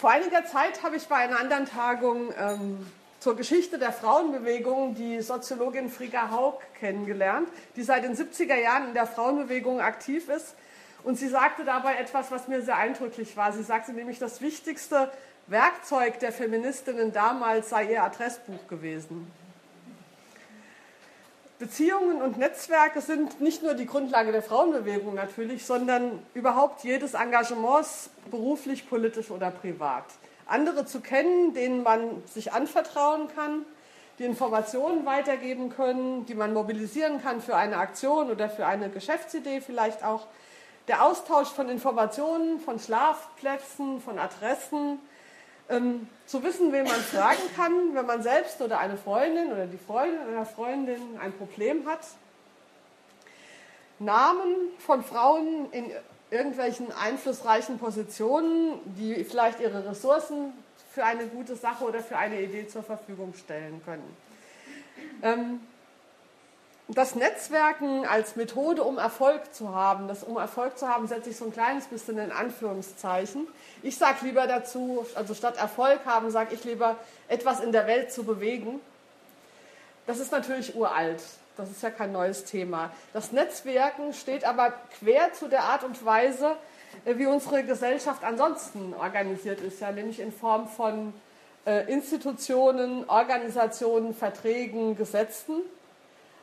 Vor einiger Zeit habe ich bei einer anderen Tagung ähm, zur Geschichte der Frauenbewegung die Soziologin Frigga Haug kennengelernt, die seit den 70er Jahren in der Frauenbewegung aktiv ist. Und sie sagte dabei etwas, was mir sehr eindrücklich war. Sie sagte nämlich, das wichtigste Werkzeug der Feministinnen damals sei ihr Adressbuch gewesen. Beziehungen und Netzwerke sind nicht nur die Grundlage der Frauenbewegung natürlich, sondern überhaupt jedes Engagements, beruflich, politisch oder privat. Andere zu kennen, denen man sich anvertrauen kann, die Informationen weitergeben können, die man mobilisieren kann für eine Aktion oder für eine Geschäftsidee vielleicht auch. Der Austausch von Informationen, von Schlafplätzen, von Adressen, ähm, zu wissen, wen man fragen kann, wenn man selbst oder eine Freundin oder die Freundin einer Freundin ein Problem hat. Namen von Frauen in irgendwelchen einflussreichen Positionen, die vielleicht ihre Ressourcen für eine gute Sache oder für eine Idee zur Verfügung stellen können. Ähm, das Netzwerken als Methode, um Erfolg zu haben, das um Erfolg zu haben, setze ich so ein kleines bisschen in Anführungszeichen. Ich sage lieber dazu, also statt Erfolg haben, sage ich lieber etwas in der Welt zu bewegen. Das ist natürlich uralt. Das ist ja kein neues Thema. Das Netzwerken steht aber quer zu der Art und Weise, äh, wie unsere Gesellschaft ansonsten organisiert ist, ja, nämlich in Form von äh, Institutionen, Organisationen, Verträgen, Gesetzen.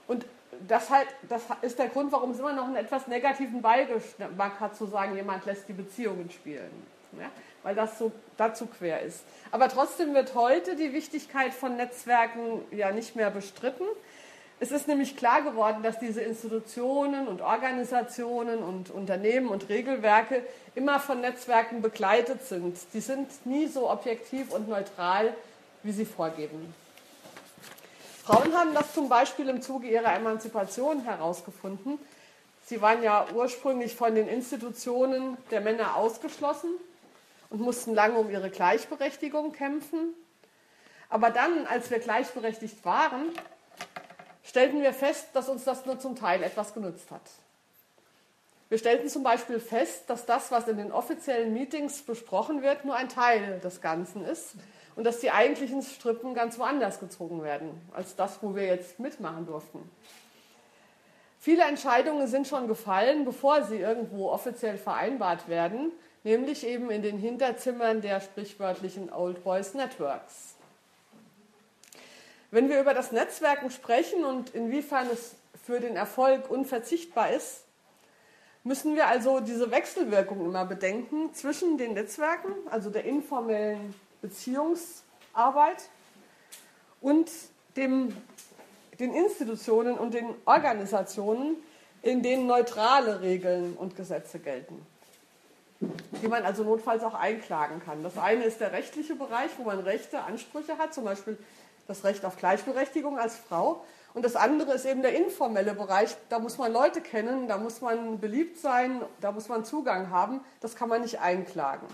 Und das, halt, das ist der Grund, warum es immer noch einen etwas negativen Beigeschmack hat, zu sagen, jemand lässt die Beziehungen spielen. Ja? Weil das so dazu quer ist. Aber trotzdem wird heute die Wichtigkeit von Netzwerken ja nicht mehr bestritten. Es ist nämlich klar geworden, dass diese Institutionen und Organisationen und Unternehmen und Regelwerke immer von Netzwerken begleitet sind. Die sind nie so objektiv und neutral, wie sie vorgeben. Frauen haben das zum Beispiel im Zuge ihrer Emanzipation herausgefunden. Sie waren ja ursprünglich von den Institutionen der Männer ausgeschlossen und mussten lange um ihre Gleichberechtigung kämpfen. Aber dann, als wir gleichberechtigt waren, stellten wir fest, dass uns das nur zum Teil etwas genutzt hat. Wir stellten zum Beispiel fest, dass das, was in den offiziellen Meetings besprochen wird, nur ein Teil des Ganzen ist und dass die eigentlichen Strippen ganz woanders gezogen werden, als das, wo wir jetzt mitmachen durften. Viele Entscheidungen sind schon gefallen, bevor sie irgendwo offiziell vereinbart werden, nämlich eben in den Hinterzimmern der sprichwörtlichen Old Boys Networks. Wenn wir über das Netzwerken sprechen und inwiefern es für den Erfolg unverzichtbar ist, müssen wir also diese Wechselwirkung immer bedenken zwischen den Netzwerken, also der informellen Beziehungsarbeit und dem, den Institutionen und den Organisationen, in denen neutrale Regeln und Gesetze gelten, die man also notfalls auch einklagen kann. Das eine ist der rechtliche Bereich, wo man Rechte, Ansprüche hat, zum Beispiel das Recht auf Gleichberechtigung als Frau. Und das andere ist eben der informelle Bereich. Da muss man Leute kennen, da muss man beliebt sein, da muss man Zugang haben. Das kann man nicht einklagen.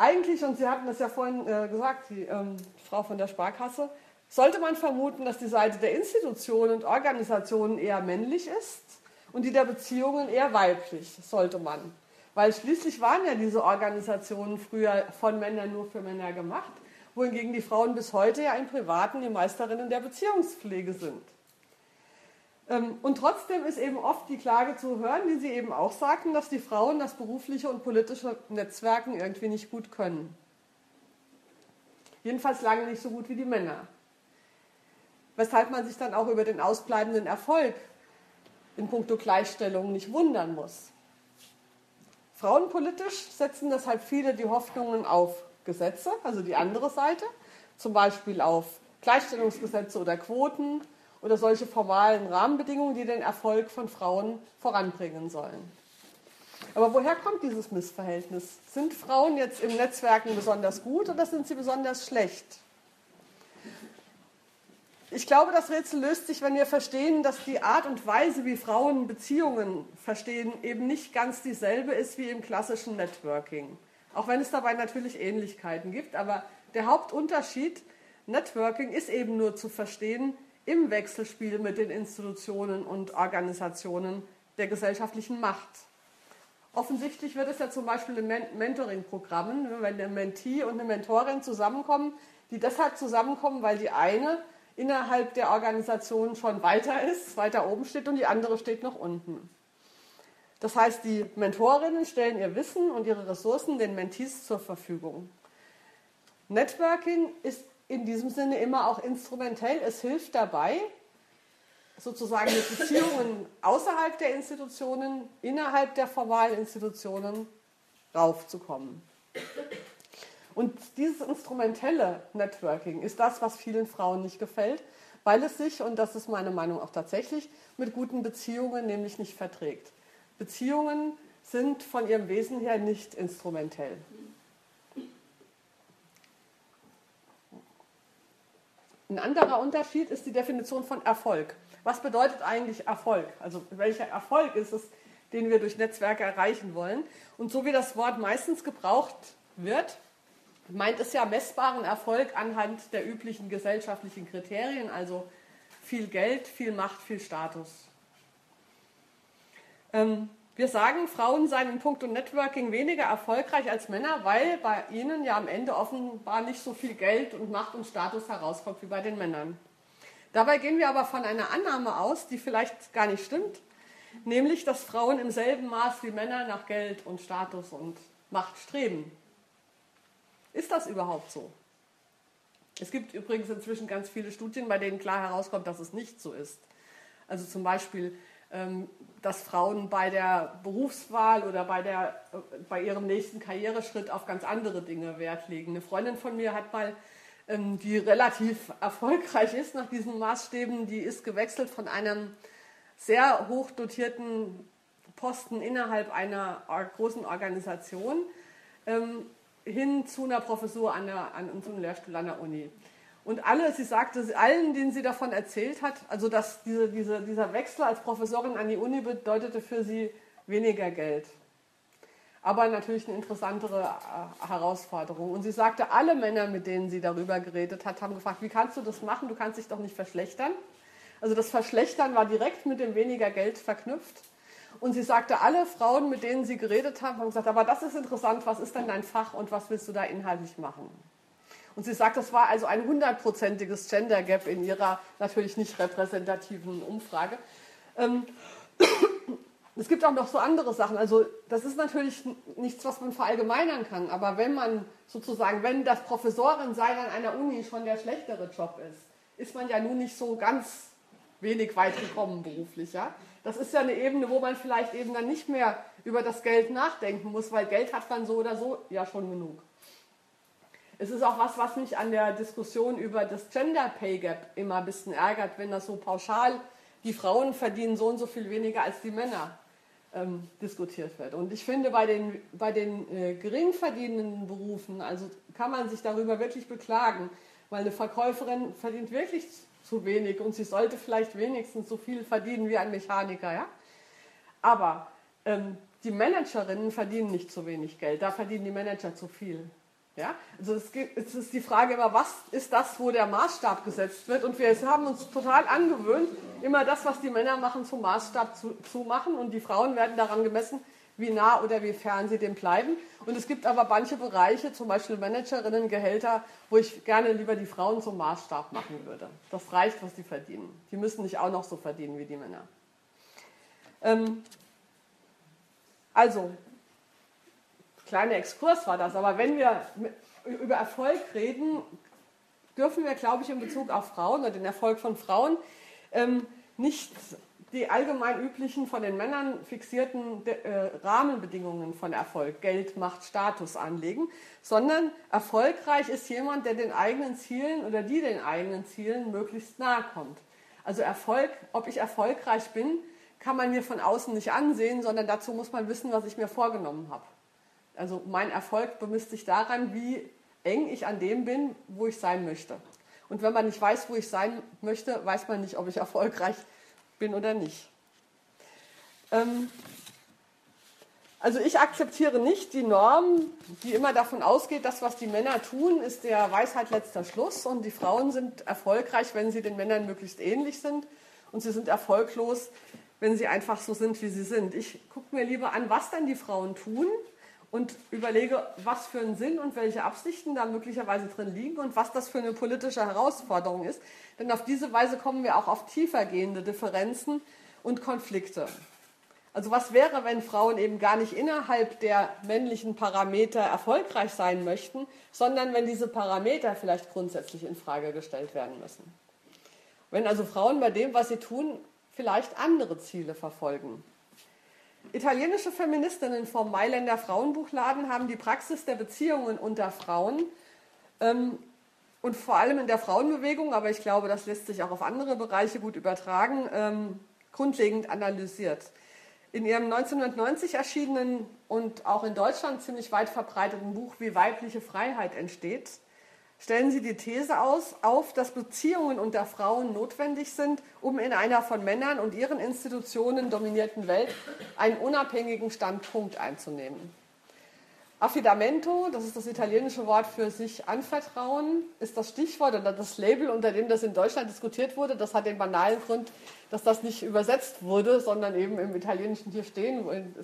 Eigentlich, und Sie hatten das ja vorhin äh, gesagt, die ähm, Frau von der Sparkasse, sollte man vermuten, dass die Seite der Institutionen und Organisationen eher männlich ist und die der Beziehungen eher weiblich, sollte man. Weil schließlich waren ja diese Organisationen früher von Männern nur für Männer gemacht, wohingegen die Frauen bis heute ja im Privaten die Meisterinnen der Beziehungspflege sind. Ähm, und trotzdem ist eben oft die Klage zu hören, die Sie eben auch sagten, dass die Frauen das berufliche und politische Netzwerken irgendwie nicht gut können. Jedenfalls lange nicht so gut wie die Männer. Weshalb man sich dann auch über den ausbleibenden Erfolg in puncto Gleichstellung nicht wundern muss. Frauenpolitisch setzen deshalb viele die Hoffnungen auf Gesetze, also die andere Seite, zum Beispiel auf Gleichstellungsgesetze oder Quoten oder solche formalen Rahmenbedingungen, die den Erfolg von Frauen voranbringen sollen. Aber woher kommt dieses Missverhältnis? Sind Frauen jetzt im Netzwerken besonders gut oder sind sie besonders schlecht? Ich glaube, das Rätsel löst sich, wenn wir verstehen, dass die Art und Weise, wie Frauen Beziehungen verstehen, eben nicht ganz dieselbe ist wie im klassischen Networking. Auch wenn es dabei natürlich Ähnlichkeiten gibt. Aber der Hauptunterschied, Networking ist eben nur zu verstehen im Wechselspiel mit den Institutionen und Organisationen der gesellschaftlichen Macht. Offensichtlich wird es ja zum Beispiel in Mentoring-Programmen, wenn eine Mentee und eine Mentorin zusammenkommen, die deshalb zusammenkommen, weil die eine innerhalb der Organisation schon weiter ist, weiter oben steht und die andere steht noch unten. Das heißt, die Mentorinnen stellen ihr Wissen und ihre Ressourcen den Mentees zur Verfügung. Networking ist in diesem Sinne immer auch instrumentell. Es hilft dabei, sozusagen mit Beziehungen außerhalb der Institutionen, innerhalb der formalen Institutionen raufzukommen. Und dieses instrumentelle Networking ist das, was vielen Frauen nicht gefällt, weil es sich, und das ist meine Meinung auch tatsächlich, mit guten Beziehungen nämlich nicht verträgt. Beziehungen sind von ihrem Wesen her nicht instrumentell. Ein anderer Unterschied ist die Definition von Erfolg. Was bedeutet eigentlich Erfolg? Also welcher Erfolg ist es, den wir durch Netzwerke erreichen wollen? Und so wie das Wort meistens gebraucht wird, meint es ja messbaren Erfolg anhand der üblichen gesellschaftlichen Kriterien, also viel Geld, viel Macht, viel Status. Ähm, wir sagen, Frauen seien in puncto Networking weniger erfolgreich als Männer, weil bei ihnen ja am Ende offenbar nicht so viel Geld und Macht und Status herauskommt wie bei den Männern. Dabei gehen wir aber von einer Annahme aus, die vielleicht gar nicht stimmt, nämlich dass Frauen im selben Maß wie Männer nach Geld und Status und Macht streben. Ist das überhaupt so? Es gibt übrigens inzwischen ganz viele Studien, bei denen klar herauskommt, dass es nicht so ist. Also zum Beispiel, dass Frauen bei der Berufswahl oder bei, der, äh, bei ihrem nächsten Karriereschritt auf ganz andere Dinge Wert legen. Eine Freundin von mir hat mal ähm, die relativ erfolgreich ist nach diesen Maßstäben, die ist gewechselt von einem sehr hoch dotierten Posten innerhalb einer großen Organisation ähm, hin zu einer Professur an, der, an zu Lehrstuhl an der Uni. Und alle, sie sagte, allen, denen sie davon erzählt hat, also dass diese, diese, dieser Wechsel als Professorin an die Uni bedeutete für sie weniger Geld aber natürlich eine interessantere äh, Herausforderung. Und sie sagte, alle Männer, mit denen sie darüber geredet hat, haben gefragt, wie kannst du das machen? Du kannst dich doch nicht verschlechtern. Also das Verschlechtern war direkt mit dem weniger Geld verknüpft. Und sie sagte, alle Frauen, mit denen sie geredet haben, haben gesagt, aber das ist interessant, was ist denn dein Fach und was willst du da inhaltlich machen? Und sie sagt, das war also ein hundertprozentiges Gender Gap in ihrer natürlich nicht repräsentativen Umfrage. Ähm, es gibt auch noch so andere Sachen. Also das ist natürlich nichts, was man verallgemeinern kann. Aber wenn man sozusagen, wenn das Professorin sein an einer Uni schon der schlechtere Job ist, ist man ja nun nicht so ganz wenig weit gekommen beruflich. Ja? Das ist ja eine Ebene, wo man vielleicht eben dann nicht mehr über das Geld nachdenken muss, weil Geld hat man so oder so ja schon genug. Es ist auch was, was mich an der Diskussion über das Gender Pay Gap immer ein bisschen ärgert, wenn das so pauschal, die Frauen verdienen so und so viel weniger als die Männer ähm, diskutiert wird. Und ich finde, bei den, bei den äh, gering verdienenden Berufen, also kann man sich darüber wirklich beklagen, weil eine Verkäuferin verdient wirklich zu wenig und sie sollte vielleicht wenigstens so viel verdienen wie ein Mechaniker. Ja? Aber ähm, die Managerinnen verdienen nicht zu wenig Geld, da verdienen die Manager zu viel. Ja? Also es, gibt, es ist die Frage immer, was ist das, wo der Maßstab gesetzt wird? Und wir haben uns total angewöhnt, immer das, was die Männer machen, zum Maßstab zu, zu machen. Und die Frauen werden daran gemessen, wie nah oder wie fern sie dem bleiben. Und es gibt aber manche Bereiche, zum Beispiel Managerinnen, Gehälter, wo ich gerne lieber die Frauen zum Maßstab machen würde. Das reicht, was sie verdienen. Die müssen nicht auch noch so verdienen wie die Männer. Ähm, also, kleiner Exkurs war das, aber wenn wir über Erfolg reden, dürfen wir, glaube ich, in Bezug auf Frauen oder den Erfolg von Frauen ähm, nicht die allgemein üblichen von den Männern fixierten äh, Rahmenbedingungen von Erfolg, Geld, Macht, Status anlegen, sondern erfolgreich ist jemand, der den eigenen Zielen oder die den eigenen Zielen möglichst nahe kommt. Also Erfolg, ob ich erfolgreich bin, kann man mir von außen nicht ansehen, sondern dazu muss man wissen, was ich mir vorgenommen habe. Also mein Erfolg bemisst sich daran, wie eng ich an dem bin, wo ich sein möchte. Und wenn man nicht weiß, wo ich sein möchte, weiß man nicht, ob ich erfolgreich bin oder nicht. Ähm, also ich akzeptiere nicht die Norm, die immer davon ausgeht, dass was die Männer tun, ist der Weisheit letzter Schluss und die Frauen sind erfolgreich, wenn sie den Männern möglichst ähnlich sind und sie sind erfolglos, wenn sie einfach so sind, wie sie sind. Ich gucke mir lieber an, was dann die Frauen tun und überlege, was für einen Sinn und welche Absichten da möglicherweise drin liegen und was das für eine politische Herausforderung ist. Denn auf diese Weise kommen wir auch auf tiefergehende Differenzen und Konflikte. Also was wäre, wenn Frauen eben gar nicht innerhalb der männlichen Parameter erfolgreich sein möchten, sondern wenn diese Parameter vielleicht grundsätzlich in Frage gestellt werden müssen? Wenn also Frauen bei dem, was sie tun, vielleicht andere Ziele verfolgen. Italienische Feministinnen vom Mailänder Frauenbuchladen haben die Praxis der Beziehungen unter Frauen ähm, und vor allem in der Frauenbewegung, aber ich glaube, das lässt sich auch auf andere Bereiche gut übertragen, ähm, grundlegend analysiert. In ihrem 1990 erschienenen und auch in Deutschland ziemlich weit verbreiteten Buch Wie weibliche Freiheit entsteht, stellen Sie die These aus, auf, dass Beziehungen unter Frauen notwendig sind, um in einer von Männern und ihren Institutionen dominierten Welt einen unabhängigen Standpunkt einzunehmen. Affidamento, das ist das italienische Wort für sich anvertrauen, ist das Stichwort oder das Label, unter dem das in Deutschland diskutiert wurde. Das hat den banalen Grund, dass das nicht übersetzt wurde, sondern eben im Italienischen hier stehen.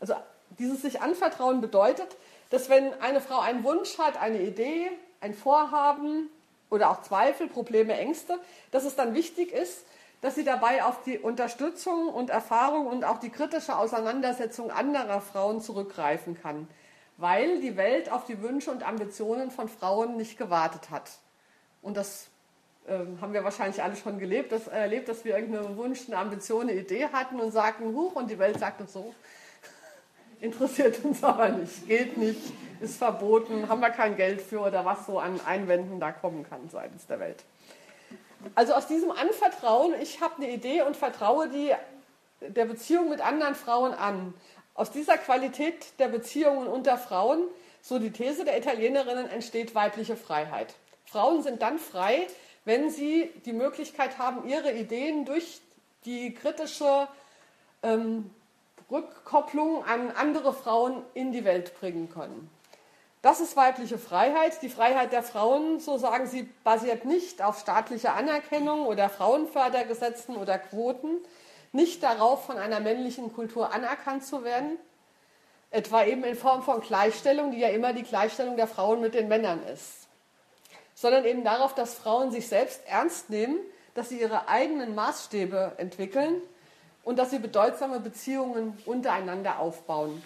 Also dieses sich anvertrauen bedeutet, dass wenn eine Frau einen Wunsch hat, eine Idee, ein Vorhaben oder auch Zweifel, Probleme, Ängste, dass es dann wichtig ist, dass sie dabei auf die Unterstützung und Erfahrung und auch die kritische Auseinandersetzung anderer Frauen zurückgreifen kann, weil die Welt auf die Wünsche und Ambitionen von Frauen nicht gewartet hat. Und das äh, haben wir wahrscheinlich alle schon gelebt, das, erlebt, dass wir irgendeine Wunsch, eine Ambition, eine Idee hatten und sagten, huch, und die Welt sagte so, interessiert uns aber nicht, geht nicht, ist verboten, haben wir kein Geld für oder was so an Einwänden da kommen kann seitens der Welt. Also aus diesem Anvertrauen, ich habe eine Idee und vertraue die der Beziehung mit anderen Frauen an. Aus dieser Qualität der Beziehungen unter Frauen, so die These der Italienerinnen, entsteht weibliche Freiheit. Frauen sind dann frei, wenn sie die Möglichkeit haben, ihre Ideen durch die kritische ähm, Rückkopplung an andere Frauen in die Welt bringen können. Das ist weibliche Freiheit. Die Freiheit der Frauen, so sagen sie, basiert nicht auf staatlicher Anerkennung oder Frauenfördergesetzen oder Quoten, nicht darauf, von einer männlichen Kultur anerkannt zu werden, etwa eben in Form von Gleichstellung, die ja immer die Gleichstellung der Frauen mit den Männern ist, sondern eben darauf, dass Frauen sich selbst ernst nehmen, dass sie ihre eigenen Maßstäbe entwickeln und dass sie bedeutsame Beziehungen untereinander aufbauen.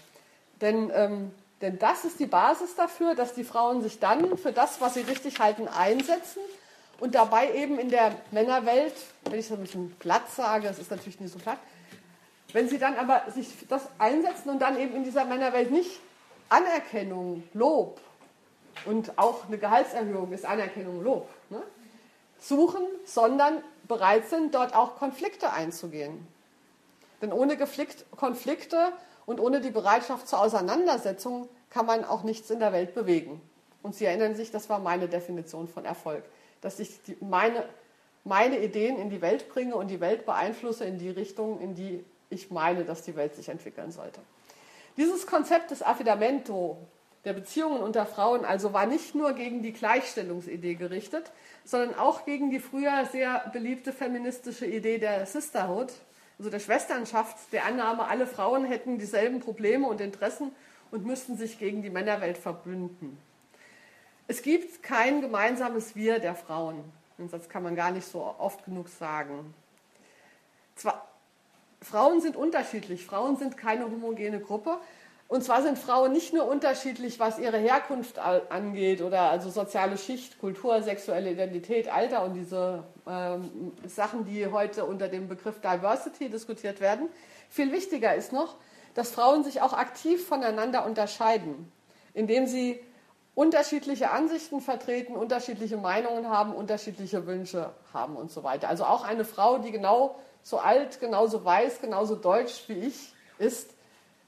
Denn, ähm, denn das ist die Basis dafür, dass die Frauen sich dann für das, was sie richtig halten, einsetzen und dabei eben in der Männerwelt, wenn ich so ein bisschen platt sage, das ist natürlich nicht so platt, wenn sie dann aber sich das einsetzen und dann eben in dieser Männerwelt nicht Anerkennung, Lob und auch eine Gehaltserhöhung ist Anerkennung, Lob, ne, suchen, sondern bereit sind, dort auch Konflikte einzugehen. Denn ohne Konflikte und ohne die Bereitschaft zur Auseinandersetzung kann man auch nichts in der Welt bewegen. Und Sie erinnern sich, das war meine Definition von Erfolg, dass ich die, meine, meine Ideen in die Welt bringe und die Welt beeinflusse in die Richtung, in die ich meine, dass die Welt sich entwickeln sollte. Dieses Konzept des Affidamento, der Beziehungen unter Frauen, also war nicht nur gegen die Gleichstellungsidee gerichtet, sondern auch gegen die früher sehr beliebte feministische Idee der Sisterhood, also der Schwesternschaft, der Annahme, alle Frauen hätten dieselben Probleme und Interessen und müssten sich gegen die Männerwelt verbünden. Es gibt kein gemeinsames Wir der Frauen. Den Satz kann man gar nicht so oft genug sagen. Zwar, Frauen sind unterschiedlich, Frauen sind keine homogene Gruppe, und zwar sind Frauen nicht nur unterschiedlich, was ihre Herkunft angeht oder also soziale Schicht, Kultur, sexuelle Identität, Alter und diese ähm, Sachen, die heute unter dem Begriff Diversity diskutiert werden. Viel wichtiger ist noch, dass Frauen sich auch aktiv voneinander unterscheiden, indem sie unterschiedliche Ansichten vertreten, unterschiedliche Meinungen haben, unterschiedliche Wünsche haben und so weiter. Also auch eine Frau, die genau so alt, genauso weiß, genauso deutsch wie ich ist,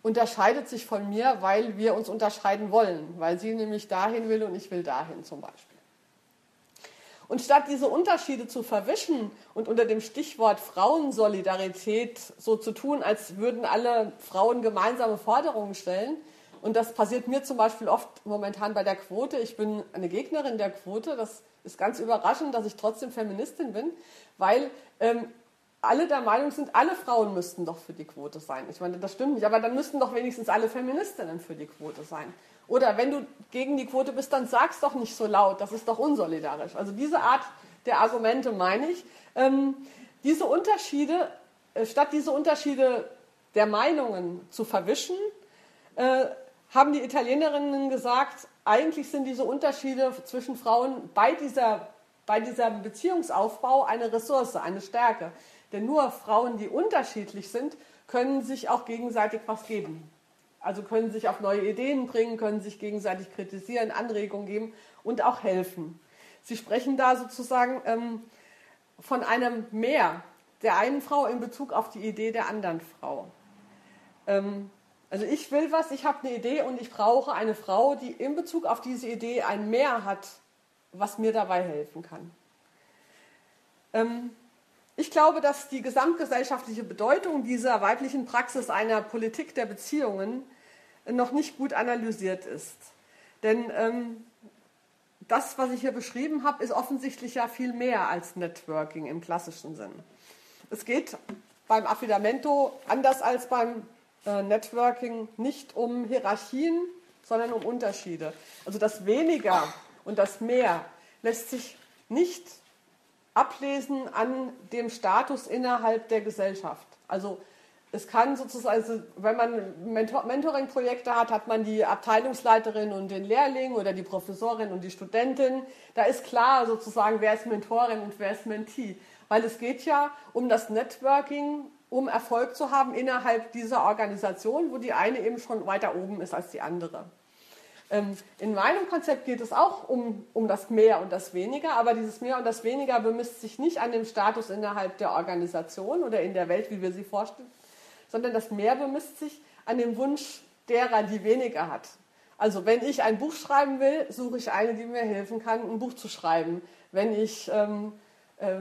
unterscheidet sich von mir, weil wir uns unterscheiden wollen, weil sie nämlich dahin will und ich will dahin zum Beispiel. Und statt diese Unterschiede zu verwischen und unter dem Stichwort Frauensolidarität so zu tun, als würden alle Frauen gemeinsame Forderungen stellen, und das passiert mir zum Beispiel oft momentan bei der Quote, ich bin eine Gegnerin der Quote, das ist ganz überraschend, dass ich trotzdem Feministin bin, weil ähm, alle der Meinung sind, alle Frauen müssten doch für die Quote sein. Ich meine, das stimmt nicht, aber dann müssten doch wenigstens alle Feministinnen für die Quote sein. Oder wenn du gegen die Quote bist, dann sag's doch nicht so laut, das ist doch unsolidarisch. Also diese Art der Argumente meine ich. Ähm, diese Unterschiede, äh, statt diese Unterschiede der Meinungen zu verwischen, äh, haben die Italienerinnen gesagt, eigentlich sind diese Unterschiede zwischen Frauen bei, dieser, bei diesem Beziehungsaufbau eine Ressource, eine Stärke. Denn nur Frauen, die unterschiedlich sind, können sich auch gegenseitig was geben. Also können sich auf neue Ideen bringen, können sich gegenseitig kritisieren, Anregungen geben und auch helfen. Sie sprechen da sozusagen ähm, von einem Mehr der einen Frau in Bezug auf die Idee der anderen Frau. Ähm, also ich will was, ich habe eine Idee und ich brauche eine Frau, die in Bezug auf diese Idee ein Mehr hat, was mir dabei helfen kann. Ähm, ich glaube, dass die gesamtgesellschaftliche Bedeutung dieser weiblichen Praxis einer Politik der Beziehungen noch nicht gut analysiert ist. Denn ähm, das, was ich hier beschrieben habe, ist offensichtlich ja viel mehr als Networking im klassischen Sinn. Es geht beim Affidamento anders als beim äh, Networking nicht um Hierarchien, sondern um Unterschiede. Also das Weniger und das Mehr lässt sich nicht ablesen an dem Status innerhalb der Gesellschaft. Also es kann sozusagen, also wenn man Mentor Mentoring-Projekte hat, hat man die Abteilungsleiterin und den Lehrling oder die Professorin und die Studentin. Da ist klar sozusagen, wer ist Mentorin und wer ist Mentee. Weil es geht ja um das Networking, um Erfolg zu haben innerhalb dieser Organisation, wo die eine eben schon weiter oben ist als die andere. Ähm, in meinem Konzept geht es auch um, um das Mehr und das Weniger, aber dieses Mehr und das Weniger bemisst sich nicht an dem Status innerhalb der Organisation oder in der Welt, wie wir sie vorstellen, sondern das Mehr bemisst sich an dem Wunsch derer, die weniger hat. Also wenn ich ein Buch schreiben will, suche ich eine, die mir helfen kann, ein Buch zu schreiben. Wenn ich ähm, äh,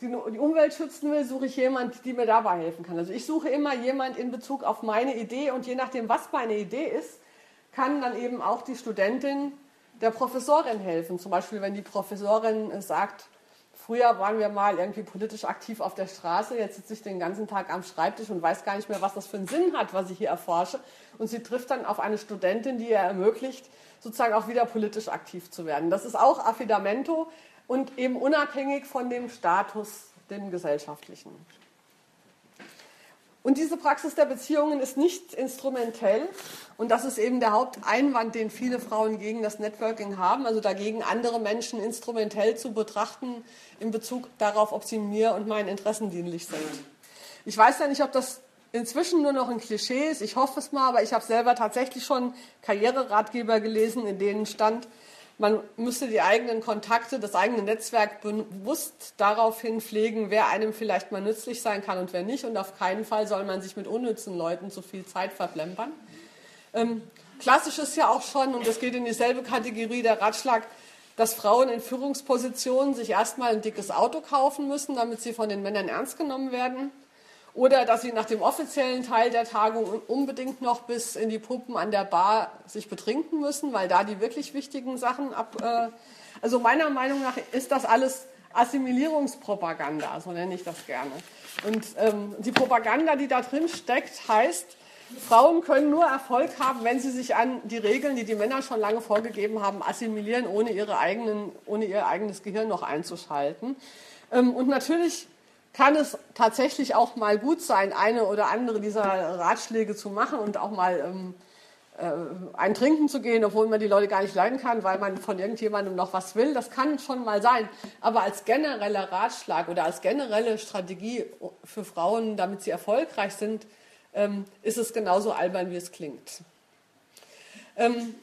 die, die Umwelt schützen will, suche ich jemanden, die mir dabei helfen kann. Also ich suche immer jemanden in Bezug auf meine Idee und je nachdem, was meine Idee ist, kann dann eben auch die Studentin der Professorin helfen. Zum Beispiel, wenn die Professorin sagt, früher waren wir mal irgendwie politisch aktiv auf der Straße, jetzt sitze ich den ganzen Tag am Schreibtisch und weiß gar nicht mehr, was das für einen Sinn hat, was ich hier erforsche. Und sie trifft dann auf eine Studentin, die ihr ermöglicht, sozusagen auch wieder politisch aktiv zu werden. Das ist auch Affidamento und eben unabhängig von dem Status, dem gesellschaftlichen. Und diese Praxis der Beziehungen ist nicht instrumentell. Und das ist eben der Haupteinwand, den viele Frauen gegen das Networking haben. Also dagegen, andere Menschen instrumentell zu betrachten in Bezug darauf, ob sie mir und meinen Interessen dienlich sind. Ich weiß ja nicht, ob das inzwischen nur noch ein Klischee ist. Ich hoffe es mal, aber ich habe selber tatsächlich schon Karriereratgeber gelesen, in denen stand, man müsste die eigenen Kontakte, das eigene Netzwerk bewusst daraufhin pflegen, wer einem vielleicht mal nützlich sein kann und wer nicht. Und auf keinen Fall soll man sich mit unnützen Leuten zu viel Zeit verplempern. Ähm, klassisch ist ja auch schon, und das geht in dieselbe Kategorie, der Ratschlag, dass Frauen in Führungspositionen sich erstmal ein dickes Auto kaufen müssen, damit sie von den Männern ernst genommen werden. Oder dass sie nach dem offiziellen Teil der Tagung unbedingt noch bis in die Puppen an der Bar sich betrinken müssen, weil da die wirklich wichtigen Sachen ab. Äh, also meiner Meinung nach ist das alles Assimilierungspropaganda, so nenne ich das gerne. Und ähm, die Propaganda, die da drin steckt, heißt, Frauen können nur Erfolg haben, wenn sie sich an die Regeln, die die Männer schon lange vorgegeben haben, assimilieren, ohne, ihre eigenen, ohne ihr eigenes Gehirn noch einzuschalten. Ähm, und natürlich kann es tatsächlich auch mal gut sein, eine oder andere dieser Ratschläge zu machen und auch mal ähm, äh, ein Trinken zu gehen, obwohl man die Leute gar nicht leiden kann, weil man von irgendjemandem noch was will. Das kann schon mal sein. Aber als genereller Ratschlag oder als generelle Strategie für Frauen, damit sie erfolgreich sind, ähm, ist es genauso albern, wie es klingt. Ähm,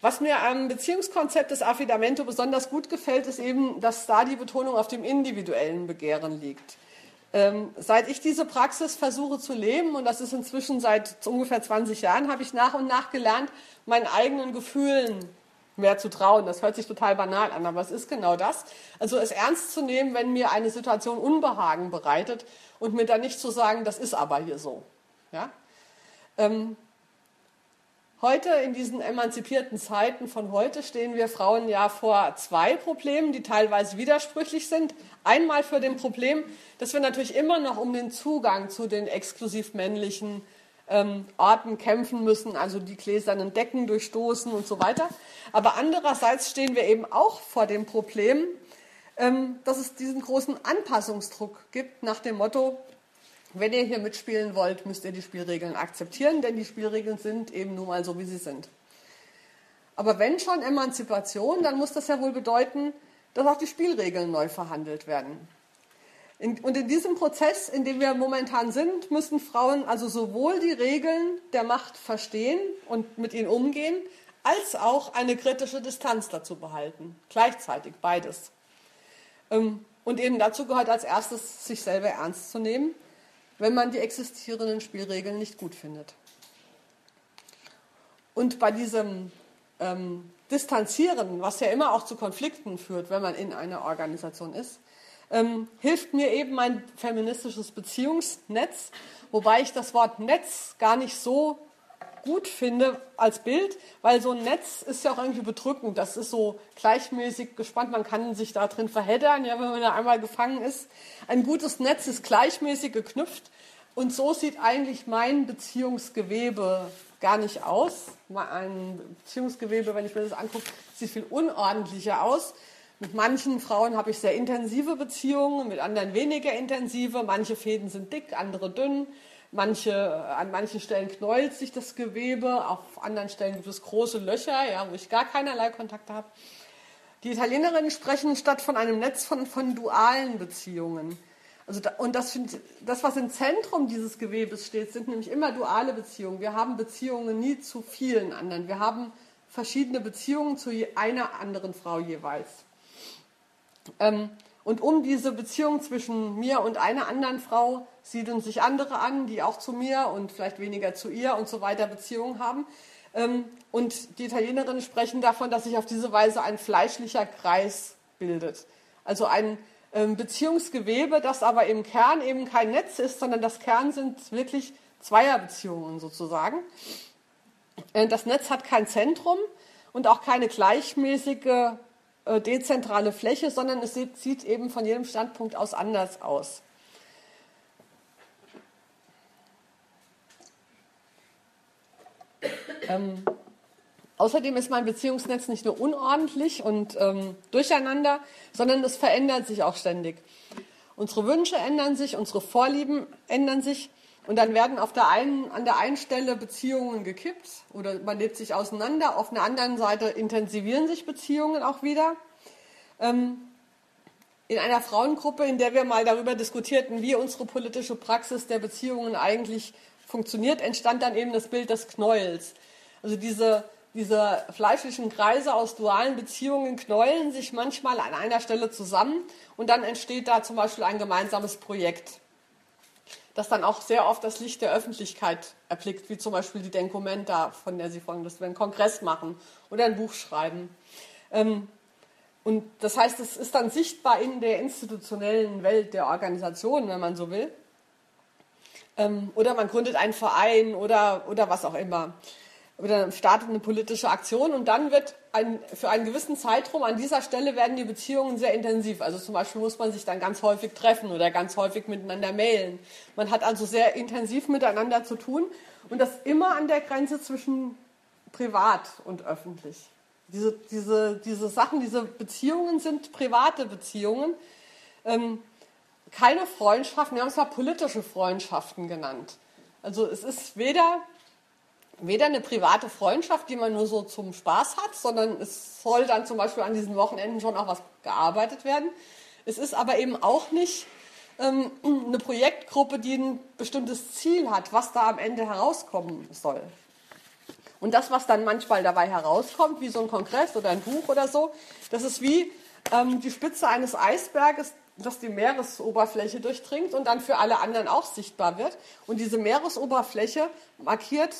was mir am Beziehungskonzept des Affidamento besonders gut gefällt, ist eben, dass da die Betonung auf dem individuellen Begehren liegt. Ähm, seit ich diese Praxis versuche zu leben, und das ist inzwischen seit ungefähr 20 Jahren, habe ich nach und nach gelernt, meinen eigenen Gefühlen mehr zu trauen. Das hört sich total banal an, aber es ist genau das. Also es ernst zu nehmen, wenn mir eine Situation Unbehagen bereitet und mir dann nicht zu sagen, das ist aber hier so. Ja? Ähm, Heute, in diesen emanzipierten Zeiten von heute, stehen wir Frauen ja vor zwei Problemen, die teilweise widersprüchlich sind. Einmal für dem Problem, dass wir natürlich immer noch um den Zugang zu den exklusiv männlichen ähm, Orten kämpfen müssen, also die gläsernen Decken durchstoßen und so weiter. Aber andererseits stehen wir eben auch vor dem Problem, ähm, dass es diesen großen Anpassungsdruck gibt nach dem Motto, wenn ihr hier mitspielen wollt, müsst ihr die Spielregeln akzeptieren, denn die Spielregeln sind eben nun mal so, wie sie sind. Aber wenn schon Emanzipation, dann muss das ja wohl bedeuten, dass auch die Spielregeln neu verhandelt werden. und in diesem Prozess, in dem wir momentan sind, müssen Frauen also sowohl die Regeln der Macht verstehen und mit ihnen umgehen, als auch eine kritische Distanz dazu behalten. Gleichzeitig beides. Ähm, und eben dazu gehört als erstes, sich selber ernst zu nehmen wenn man die existierenden Spielregeln nicht gut findet. Und bei diesem ähm, Distanzieren, was ja immer auch zu Konflikten führt, wenn man in einer Organisation ist, ähm, hilft mir eben mein feministisches Beziehungsnetz, wobei ich das Wort Netz gar nicht so gut finde als Bild, weil so ein Netz ist ja auch irgendwie bedrückend. Das ist so gleichmäßig gespannt. Man kann sich da drin verheddern, ja, wenn man da einmal gefangen ist. Ein gutes Netz ist gleichmäßig geknüpft. Und so sieht eigentlich mein Beziehungsgewebe gar nicht aus. Ein Beziehungsgewebe, wenn ich mir das angucke, sieht viel unordentlicher aus. Mit manchen Frauen habe ich sehr intensive Beziehungen, mit anderen weniger intensive. Manche Fäden sind dick, andere dünn. Manche, an manchen Stellen knäult sich das Gewebe, auf anderen Stellen gibt es große Löcher, ja, wo ich gar keinerlei Kontakte habe. Die Italienerinnen sprechen statt von einem Netz von, von dualen Beziehungen. Also da, und das, das, was im Zentrum dieses Gewebes steht, sind nämlich immer duale Beziehungen. Wir haben Beziehungen nie zu vielen anderen. Wir haben verschiedene Beziehungen zu einer anderen Frau jeweils. Ähm, und um diese Beziehung zwischen mir und einer anderen Frau siedeln sich andere an, die auch zu mir und vielleicht weniger zu ihr und so weiter Beziehungen haben. Ähm, und die Italienerinnen sprechen davon, dass sich auf diese Weise ein fleischlicher Kreis bildet. Also ein ähm, Beziehungsgewebe, das aber im Kern eben kein Netz ist, sondern das Kern sind wirklich Zweierbeziehungen sozusagen. Äh, das Netz hat kein Zentrum und auch keine gleichmäßige äh, dezentrale Fläche, sondern es sieht, sieht eben von jedem Standpunkt aus anders aus. Ähm, außerdem ist mein Beziehungsnetz nicht nur unordentlich und ähm, durcheinander, sondern es verändert sich auch ständig. Unsere Wünsche ändern sich, unsere Vorlieben ändern sich und dann werden auf der einen, an der einen Stelle Beziehungen gekippt oder man lebt sich auseinander. Auf der anderen Seite intensivieren sich Beziehungen auch wieder. Ähm, in einer Frauengruppe, in der wir mal darüber diskutierten, wie unsere politische Praxis der Beziehungen eigentlich funktioniert, entstand dann eben das Bild des Knäuels. Also diese, diese fleischlichen Kreise aus dualen Beziehungen knäulen sich manchmal an einer Stelle zusammen und dann entsteht da zum Beispiel ein gemeinsames Projekt das dann auch sehr oft das Licht der Öffentlichkeit erblickt, wie zum Beispiel die Denkomenta, von der Sie vorhin, dass wir einen Kongress machen oder ein Buch schreiben. Ähm, und das heißt, es ist dann sichtbar in der institutionellen Welt der Organisation, wenn man so will. Ähm, oder man gründet einen Verein oder, oder was auch immer oder startet eine politische Aktion und dann wird ein, für einen gewissen Zeitraum an dieser Stelle werden die Beziehungen sehr intensiv. Also zum Beispiel muss man sich dann ganz häufig treffen oder ganz häufig miteinander mailen. Man hat also sehr intensiv miteinander zu tun und das immer an der Grenze zwischen privat und öffentlich. Diese, diese, diese Sachen, diese Beziehungen sind private Beziehungen. Ähm, keine Freundschaften, wir haben es mal politische Freundschaften genannt. Also es ist weder weder eine private Freundschaft, die man nur so zum Spaß hat, sondern es soll dann zum Beispiel an diesen Wochenenden schon auch was gearbeitet werden. Es ist aber eben auch nicht ähm, eine Projektgruppe, die ein bestimmtes Ziel hat, was da am Ende herauskommen soll. Und das, was dann manchmal dabei herauskommt, wie so ein Kongress oder ein Buch oder so, das ist wie ähm, die Spitze eines Eisberges, das die Meeresoberfläche durchdringt und dann für alle anderen auch sichtbar wird. Und diese Meeresoberfläche markiert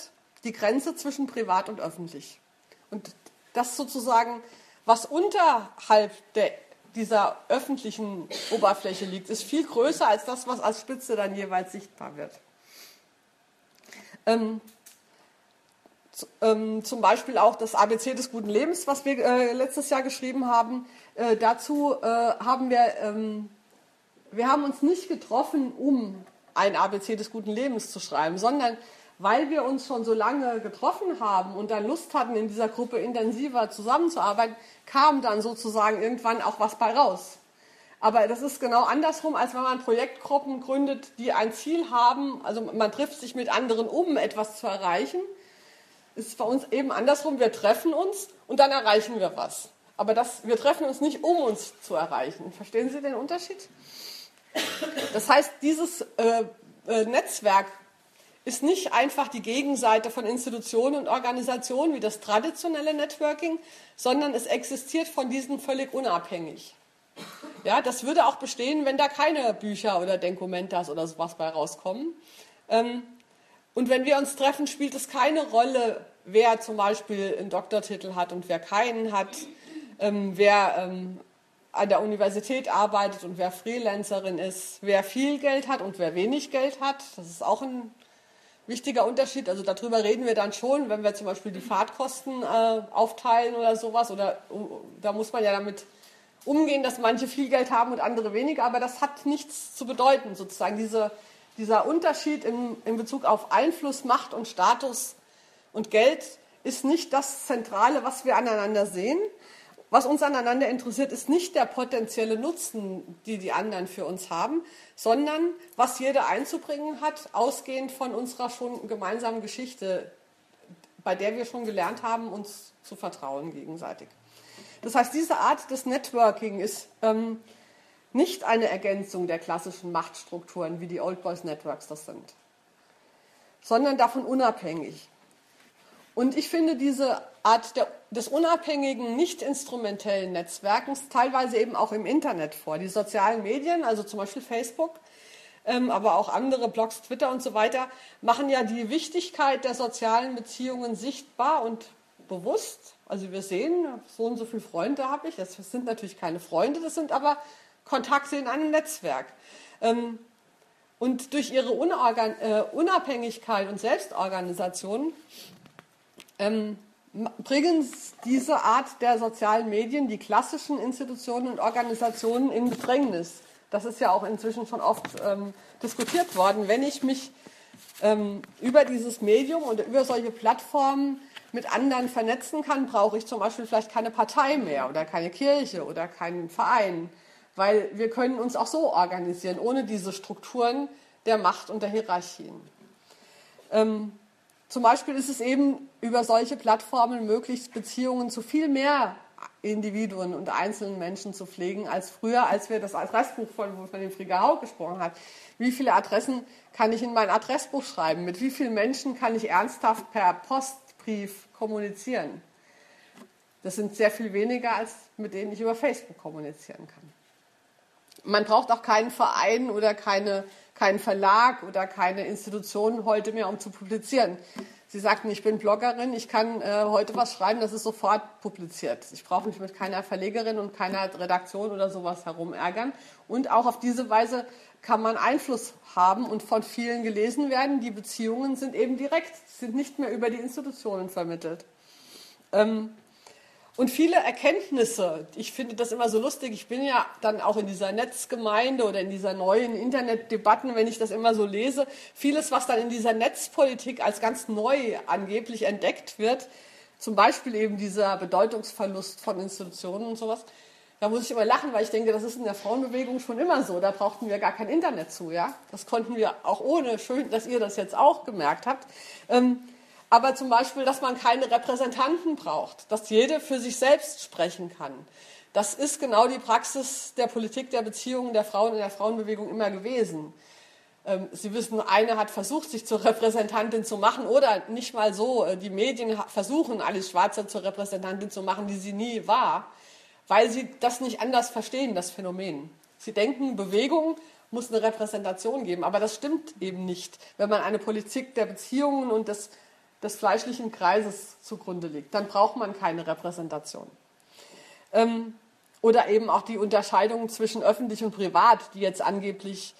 die Grenze zwischen privat und öffentlich. Und das sozusagen, was unterhalb der, dieser öffentlichen Oberfläche liegt, ist viel größer als das, was als Spitze dann jeweils sichtbar wird. Ähm, ähm, zum Beispiel auch das ABC des guten Lebens, was wir äh, letztes Jahr geschrieben haben. Äh, dazu äh, haben wir, ähm, wir haben uns nicht getroffen, um ein ABC des guten Lebens zu schreiben, sondern weil wir uns schon so lange getroffen haben und dann Lust hatten, in dieser Gruppe intensiver zusammenzuarbeiten, kam dann sozusagen irgendwann auch was bei raus. Aber das ist genau andersrum, als wenn man Projektgruppen gründet, die ein Ziel haben. Also man trifft sich mit anderen, um etwas zu erreichen. Es ist bei uns eben andersrum. Wir treffen uns und dann erreichen wir was. Aber das, wir treffen uns nicht, um uns zu erreichen. Verstehen Sie den Unterschied? Das heißt, dieses äh, äh, Netzwerk ist nicht einfach die Gegenseite von Institutionen und Organisationen wie das traditionelle Networking, sondern es existiert von diesen völlig unabhängig. Ja, das würde auch bestehen, wenn da keine Bücher oder Denkumentas oder sowas bei rauskommen. Ähm, und wenn wir uns treffen, spielt es keine Rolle, wer zum Beispiel einen Doktortitel hat und wer keinen hat, ähm, wer ähm, an der Universität arbeitet und wer Freelancerin ist, wer viel Geld hat und wer wenig Geld hat. Das ist auch ein wichtiger Unterschied. Also darüber reden wir dann schon, wenn wir zum Beispiel die Fahrtkosten äh, aufteilen oder sowas. Oder da muss man ja damit umgehen, dass manche viel Geld haben und andere weniger, aber das hat nichts zu bedeuten, sozusagen. Diese, dieser Unterschied in, in Bezug auf Einfluss, Macht und Status und Geld ist nicht das Zentrale, was wir aneinander sehen. Was uns aneinander interessiert, ist nicht der potenzielle Nutzen, die die anderen für uns haben, sondern was jeder einzubringen hat, ausgehend von unserer schon gemeinsamen Geschichte, bei der wir schon gelernt haben, uns zu vertrauen gegenseitig. Das heißt, diese Art des Networking ist ähm, nicht eine Ergänzung der klassischen Machtstrukturen, wie die Old Boys Networks das sind, sondern davon unabhängig. Und ich finde diese Art der, des unabhängigen, nicht instrumentellen Netzwerkens teilweise eben auch im Internet vor. Die sozialen Medien, also zum Beispiel Facebook, ähm, aber auch andere Blogs, Twitter und so weiter, machen ja die Wichtigkeit der sozialen Beziehungen sichtbar und bewusst. Also wir sehen, so und so viele Freunde habe ich. Das sind natürlich keine Freunde, das sind aber Kontakte in einem Netzwerk. Ähm, und durch ihre äh, Unabhängigkeit und Selbstorganisation ähm, bringen diese Art der sozialen Medien die klassischen Institutionen und Organisationen in Bedrängnis. Das ist ja auch inzwischen schon oft ähm, diskutiert worden. Wenn ich mich ähm, über dieses Medium und über solche Plattformen mit anderen vernetzen kann, brauche ich zum Beispiel vielleicht keine Partei mehr oder keine Kirche oder keinen Verein, weil wir können uns auch so organisieren, ohne diese Strukturen der Macht und der Hierarchien. Ähm, zum Beispiel ist es eben über solche Plattformen möglich, Beziehungen zu viel mehr Individuen und einzelnen Menschen zu pflegen als früher, als wir das Adressbuch von, von dem Frigau gesprochen hat. Wie viele Adressen kann ich in mein Adressbuch schreiben? Mit wie vielen Menschen kann ich ernsthaft per Post Brief kommunizieren. Das sind sehr viel weniger, als mit denen ich über Facebook kommunizieren kann. Man braucht auch keinen Verein oder keine, keinen Verlag oder keine Institutionen heute mehr, um zu publizieren. Sie sagten, ich bin Bloggerin, ich kann äh, heute was schreiben, das ist sofort publiziert. Ich brauche mich mit keiner Verlegerin und keiner Redaktion oder sowas herumärgern. Und auch auf diese Weise kann man Einfluss haben und von vielen gelesen werden. Die Beziehungen sind eben direkt, sind nicht mehr über die Institutionen vermittelt. Ähm, und viele Erkenntnisse, ich finde das immer so lustig, ich bin ja dann auch in dieser Netzgemeinde oder in dieser neuen Internetdebatten, wenn ich das immer so lese, vieles, was dann in dieser Netzpolitik als ganz neu angeblich entdeckt wird, zum Beispiel eben dieser Bedeutungsverlust von Institutionen und sowas, da muss ich immer lachen, weil ich denke, das ist in der Frauenbewegung schon immer so. Da brauchten wir gar kein Internet zu, ja. Das konnten wir auch ohne. Schön, dass ihr das jetzt auch gemerkt habt. Ähm, aber zum Beispiel, dass man keine Repräsentanten braucht, dass jede für sich selbst sprechen kann. Das ist genau die Praxis der Politik der Beziehungen der Frauen in der Frauenbewegung immer gewesen. Ähm, Sie wissen, eine hat versucht, sich zur Repräsentantin zu machen oder nicht mal so. Äh, die Medien versuchen, Alice Schwarzer zur Repräsentantin zu machen, die sie nie war weil sie das nicht anders verstehen, das Phänomen. Sie denken, Bewegung muss eine Repräsentation geben, aber das stimmt eben nicht, wenn man eine Politik der Beziehungen und des, des fleischlichen Kreises zugrunde legt. Dann braucht man keine Repräsentation. Ähm, oder eben auch die Unterscheidung zwischen öffentlich und privat, die jetzt angeblich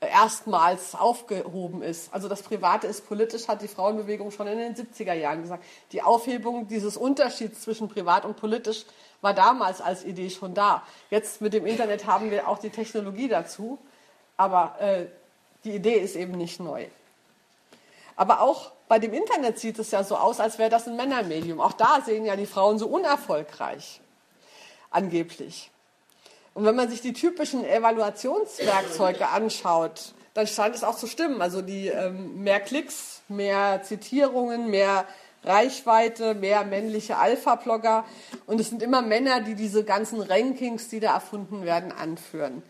erstmals aufgehoben ist. Also das Private ist politisch, hat die Frauenbewegung schon in den 70er Jahren gesagt. Die Aufhebung dieses Unterschieds zwischen privat und politisch war damals als Idee schon da. Jetzt mit dem Internet haben wir auch die Technologie dazu, aber äh, die Idee ist eben nicht neu. Aber auch bei dem Internet sieht es ja so aus, als wäre das ein Männermedium. Auch da sehen ja die Frauen so unerfolgreich, angeblich. Und wenn man sich die typischen Evaluationswerkzeuge anschaut, dann scheint es auch zu stimmen. Also die ähm, mehr Klicks, mehr Zitierungen, mehr Reichweite, mehr männliche Alpha-Blogger. Und es sind immer Männer, die diese ganzen Rankings, die da erfunden werden, anführen.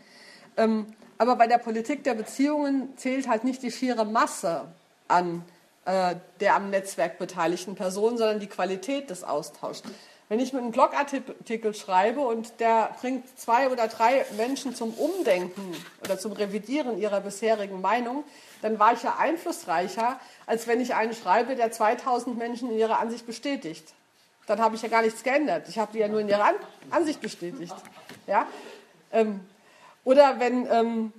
Ähm, aber bei der Politik der Beziehungen zählt halt nicht die schiere Masse an äh, der am Netzwerk beteiligten Personen, sondern die Qualität des Austauschs. Wenn ich mit einem Blogartikel schreibe und der bringt zwei oder drei Menschen zum Umdenken oder zum Revidieren ihrer bisherigen Meinung, dann war ich ja einflussreicher, als wenn ich einen schreibe, der 2000 Menschen in ihrer Ansicht bestätigt. Dann habe ich ja gar nichts geändert. Ich habe die ja nur in ihrer An Ansicht bestätigt. Ja? Ähm, oder wenn, ähm,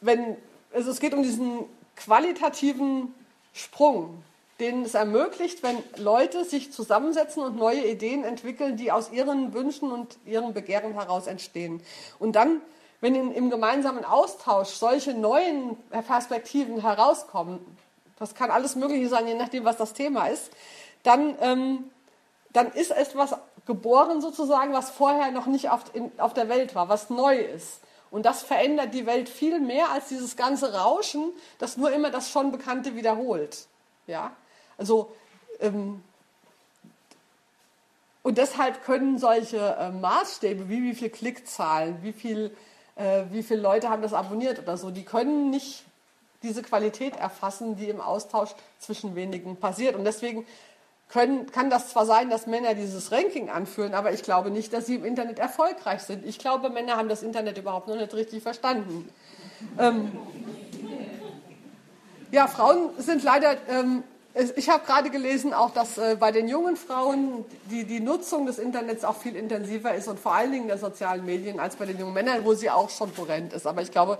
wenn also es geht um diesen qualitativen Sprung denen es ermöglicht, wenn Leute sich zusammensetzen und neue Ideen entwickeln, die aus ihren Wünschen und ihren Begehren heraus entstehen. Und dann, wenn in, im gemeinsamen Austausch solche neuen Perspektiven herauskommen, das kann alles Mögliche sein, je nachdem, was das Thema ist, dann, ähm, dann ist etwas geboren sozusagen, was vorher noch nicht auf, in, auf der Welt war, was neu ist. Und das verändert die Welt viel mehr als dieses ganze Rauschen, das nur immer das schon Bekannte wiederholt. Ja? Also, ähm, und deshalb können solche äh, Maßstäbe, wie wie viel Klickzahlen, wie viel, äh, wie viele Leute haben das abonniert oder so, die können nicht diese Qualität erfassen, die im Austausch zwischen wenigen passiert. Und deswegen können, kann das zwar sein, dass Männer dieses Ranking anführen, aber ich glaube nicht, dass sie im Internet erfolgreich sind. Ich glaube, Männer haben das Internet überhaupt noch nicht richtig verstanden. Ähm, ja, Frauen sind leider ähm, ich habe gerade gelesen, auch dass äh, bei den jungen Frauen die, die Nutzung des Internets auch viel intensiver ist und vor allen Dingen der sozialen Medien als bei den jungen Männern, wo sie auch schon porrent ist. Aber ich glaube,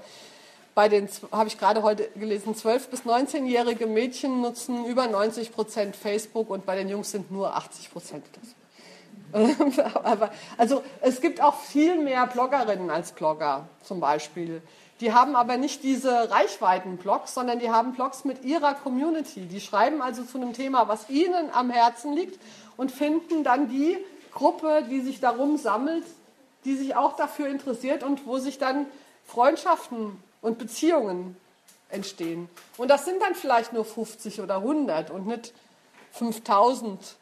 bei den, habe ich gerade heute gelesen, 12- bis 19-jährige Mädchen nutzen über 90 Prozent Facebook und bei den Jungs sind nur 80 Prozent. Aber, also es gibt auch viel mehr Bloggerinnen als Blogger zum Beispiel. Die haben aber nicht diese Reichweiten-Blogs, sondern die haben Blogs mit ihrer Community. Die schreiben also zu einem Thema, was ihnen am Herzen liegt und finden dann die Gruppe, die sich darum sammelt, die sich auch dafür interessiert und wo sich dann Freundschaften und Beziehungen entstehen. Und das sind dann vielleicht nur 50 oder 100 und nicht 5000.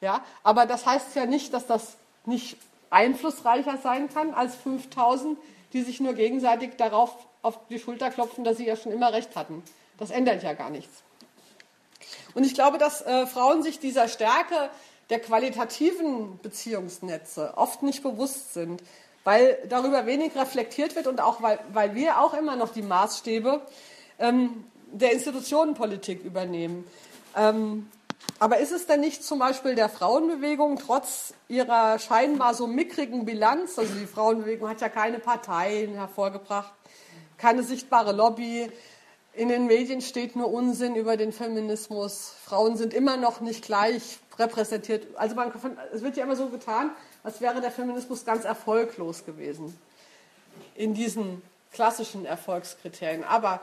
Ja, aber das heißt ja nicht, dass das nicht einflussreicher sein kann als 5000, die sich nur gegenseitig darauf auf die Schulter klopfen, dass sie ja schon immer recht hatten. Das ändert ja gar nichts. Und ich glaube, dass äh, Frauen sich dieser Stärke der qualitativen Beziehungsnetze oft nicht bewusst sind, weil darüber wenig reflektiert wird und auch weil, weil wir auch immer noch die Maßstäbe ähm, der Institutionenpolitik übernehmen. Ähm, aber ist es denn nicht zum Beispiel der Frauenbewegung trotz ihrer scheinbar so mickrigen Bilanz, also die Frauenbewegung hat ja keine Parteien hervorgebracht, keine sichtbare Lobby, in den Medien steht nur Unsinn über den Feminismus, Frauen sind immer noch nicht gleich repräsentiert. Also man, es wird ja immer so getan, als wäre der Feminismus ganz erfolglos gewesen in diesen klassischen Erfolgskriterien. Aber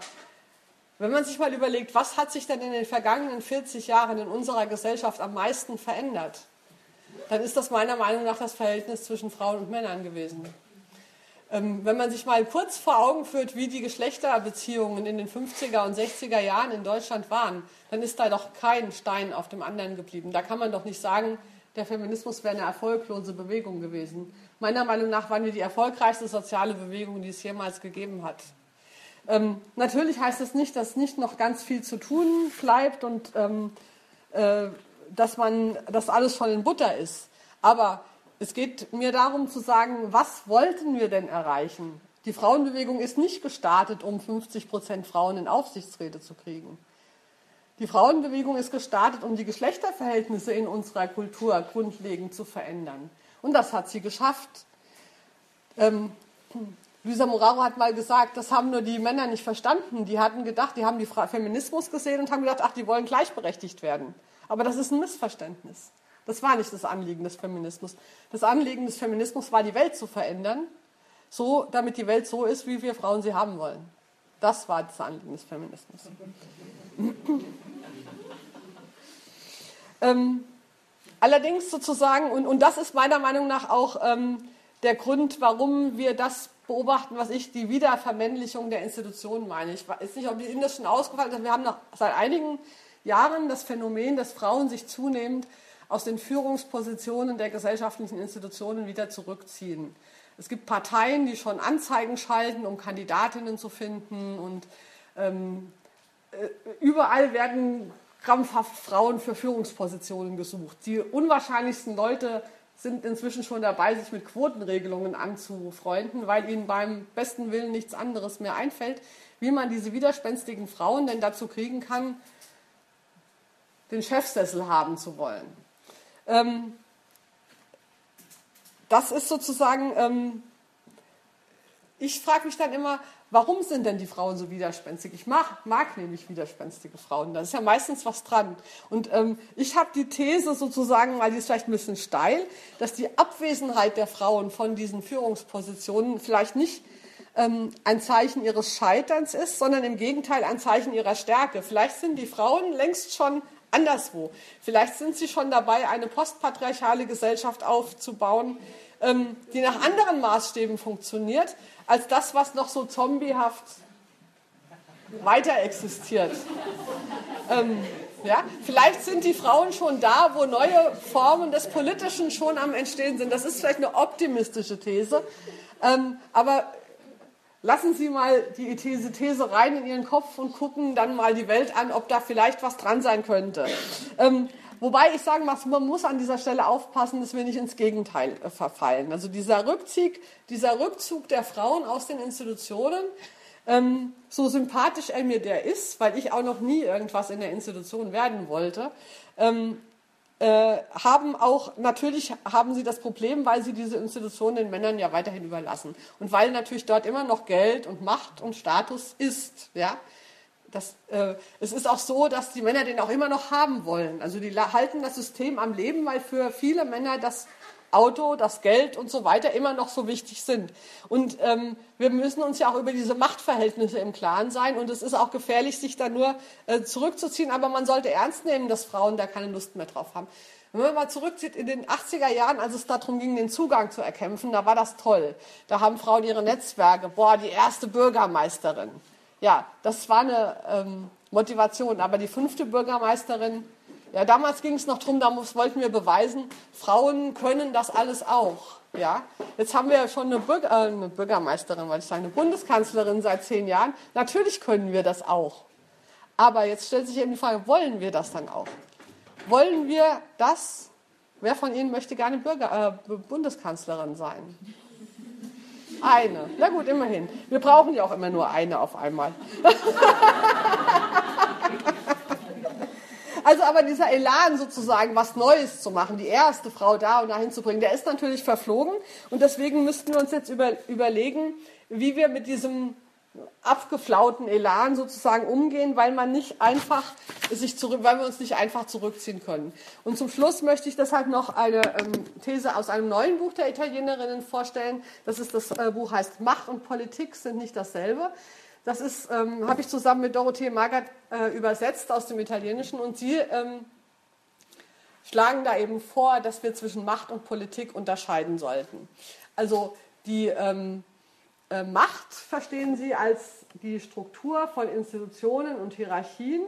wenn man sich mal überlegt, was hat sich denn in den vergangenen 40 Jahren in unserer Gesellschaft am meisten verändert, dann ist das meiner Meinung nach das Verhältnis zwischen Frauen und Männern gewesen. Ähm, wenn man sich mal kurz vor Augen führt, wie die Geschlechterbeziehungen in den 50er und 60er Jahren in Deutschland waren, dann ist da doch kein Stein auf dem anderen geblieben. Da kann man doch nicht sagen, der Feminismus wäre eine erfolglose Bewegung gewesen. Meiner Meinung nach waren wir die erfolgreichste soziale Bewegung, die es jemals gegeben hat. Ähm, natürlich heißt das nicht, dass nicht noch ganz viel zu tun bleibt und ähm, äh, dass man das alles schon in Butter ist. Aber es geht mir darum zu sagen, was wollten wir denn erreichen? Die Frauenbewegung ist nicht gestartet, um 50 Prozent Frauen in Aufsichtsräte zu kriegen. Die Frauenbewegung ist gestartet, um die Geschlechterverhältnisse in unserer Kultur grundlegend zu verändern. Und das hat sie geschafft. Ähm, Luisa Moraro hat mal gesagt, das haben nur die Männer nicht verstanden. Die hatten gedacht, die haben die Feminismus gesehen und haben gedacht, ach, die wollen gleichberechtigt werden. Aber das ist ein Missverständnis. Das war nicht das Anliegen des Feminismus. Das Anliegen des Feminismus war, die Welt zu verändern, so, damit die Welt so ist, wie wir Frauen sie haben wollen. Das war das Anliegen des Feminismus. Ähm, allerdings sozusagen, und, und das ist meiner Meinung nach auch ähm, der Grund, warum wir das beobachten, was ich die Wiedervermännlichung der Institutionen meine. Ich weiß nicht, ob Ihnen das schon ausgefallen ist. Wir haben noch seit einigen Jahren das Phänomen, dass Frauen sich zunehmend aus den Führungspositionen der gesellschaftlichen Institutionen wieder zurückziehen. Es gibt Parteien, die schon Anzeigen schalten, um Kandidatinnen zu finden und ähm, äh, überall werden krampfhaft Frauen für Führungspositionen gesucht. Die unwahrscheinlichsten Leute sind inzwischen schon dabei, sich mit Quotenregelungen anzufreunden, weil ihnen beim besten Willen nichts anderes mehr einfällt, wie man diese widerspenstigen Frauen denn dazu kriegen kann, den Chefsessel haben zu wollen. Ähm, das ist sozusagen, ähm, ich frage mich dann immer, warum sind denn die Frauen so widerspenstig? Ich mag, mag nämlich widerspenstige Frauen, da ist ja meistens was dran. Und ähm, ich habe die These sozusagen, weil die ist vielleicht ein bisschen steil, dass die Abwesenheit der Frauen von diesen Führungspositionen vielleicht nicht ähm, ein Zeichen ihres Scheiterns ist, sondern im Gegenteil ein Zeichen ihrer Stärke. Vielleicht sind die Frauen längst schon anderswo. Vielleicht sind sie schon dabei, eine postpatriarchale Gesellschaft aufzubauen, ähm, die nach anderen Maßstäben funktioniert, als das, was noch so zombiehaft weiter existiert. Ähm, ja? Vielleicht sind die Frauen schon da, wo neue Formen des Politischen schon am Entstehen sind. Das ist vielleicht eine optimistische These. Ähm, aber Lassen Sie mal die diese These rein in Ihren Kopf und gucken dann mal die Welt an, ob da vielleicht was dran sein könnte. Ähm, wobei ich sagen muss, man muss an dieser Stelle aufpassen, dass wir nicht ins Gegenteil äh, verfallen. Also dieser Rückzug, dieser Rückzug der Frauen aus den Institutionen, ähm, so sympathisch er mir der ist, weil ich auch noch nie irgendwas in der Institution werden wollte, ähm, äh, haben auch, natürlich haben sie das Problem, weil sie diese Institutionen den Männern ja weiterhin überlassen. Und weil natürlich dort immer noch Geld und Macht und Status ist. Ja? Das, äh, es ist auch so, dass die Männer den auch immer noch haben wollen. Also die halten das System am Leben, weil für viele Männer das Auto, das Geld und so weiter immer noch so wichtig sind. Und ähm, wir müssen uns ja auch über diese Machtverhältnisse im Klaren sein. Und es ist auch gefährlich, sich da nur äh, zurückzuziehen. Aber man sollte ernst nehmen, dass Frauen da keine Lust mehr drauf haben. Wenn man mal zurückzieht in den 80er Jahren, als es darum ging, den Zugang zu erkämpfen, da war das toll. Da haben Frauen ihre Netzwerke. Boah, die erste Bürgermeisterin. Ja, das war eine ähm, Motivation. Aber die fünfte Bürgermeisterin, ja, damals ging es noch darum, da wollten wir beweisen, Frauen können das alles auch. Ja, jetzt haben wir ja schon eine, Bürger, äh, eine Bürgermeisterin, weil ich sage, eine Bundeskanzlerin seit zehn Jahren. Natürlich können wir das auch. Aber jetzt stellt sich eben die Frage, wollen wir das dann auch? Wollen wir das? Wer von Ihnen möchte gerne Bürger, äh, Bundeskanzlerin sein? Eine. Na gut, immerhin. Wir brauchen ja auch immer nur eine auf einmal. Also aber dieser Elan sozusagen, was Neues zu machen, die erste Frau da und dahin zu bringen, der ist natürlich verflogen. Und deswegen müssten wir uns jetzt über, überlegen, wie wir mit diesem abgeflauten Elan sozusagen umgehen, weil man nicht einfach sich zurück, weil wir uns nicht einfach zurückziehen können. Und zum Schluss möchte ich deshalb noch eine ähm, These aus einem neuen Buch der Italienerinnen vorstellen. Das ist das äh, Buch heißt Macht und Politik sind nicht dasselbe. Das ist, ähm, habe ich zusammen mit Dorothee Magert äh, übersetzt aus dem Italienischen und sie ähm, schlagen da eben vor, dass wir zwischen Macht und Politik unterscheiden sollten. Also die ähm, äh, Macht verstehen sie als die Struktur von Institutionen und Hierarchien,